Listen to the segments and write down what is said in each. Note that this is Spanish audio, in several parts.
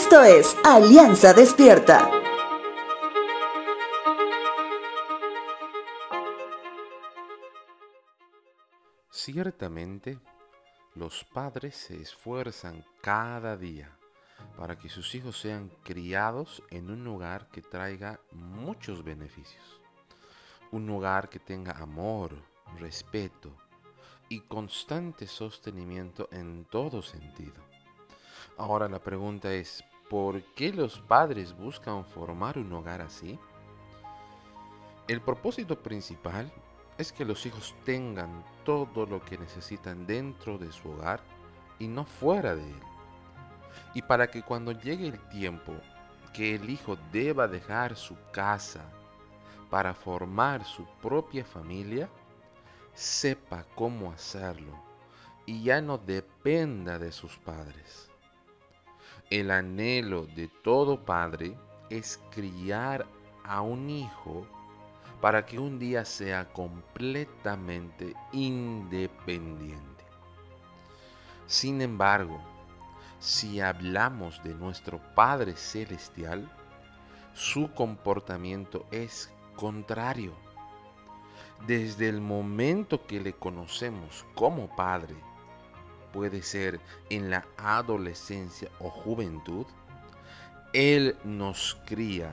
Esto es Alianza Despierta. Ciertamente, los padres se esfuerzan cada día para que sus hijos sean criados en un lugar que traiga muchos beneficios. Un lugar que tenga amor, respeto y constante sostenimiento en todo sentido. Ahora la pregunta es, ¿por qué los padres buscan formar un hogar así? El propósito principal es que los hijos tengan todo lo que necesitan dentro de su hogar y no fuera de él. Y para que cuando llegue el tiempo que el hijo deba dejar su casa para formar su propia familia, sepa cómo hacerlo y ya no dependa de sus padres. El anhelo de todo padre es criar a un hijo para que un día sea completamente independiente. Sin embargo, si hablamos de nuestro Padre Celestial, su comportamiento es contrario. Desde el momento que le conocemos como Padre, puede ser en la adolescencia o juventud, Él nos cría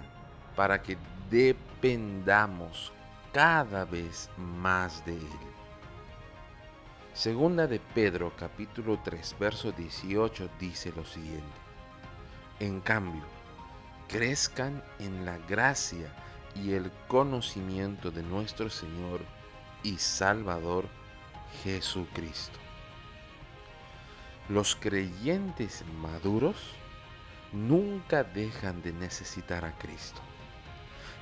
para que dependamos cada vez más de Él. Segunda de Pedro capítulo 3 verso 18 dice lo siguiente. En cambio, crezcan en la gracia y el conocimiento de nuestro Señor y Salvador Jesucristo. Los creyentes maduros nunca dejan de necesitar a Cristo.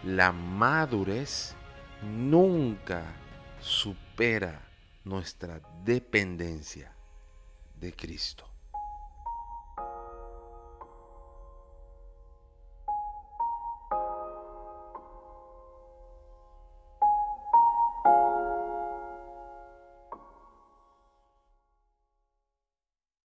La madurez nunca supera nuestra dependencia de Cristo.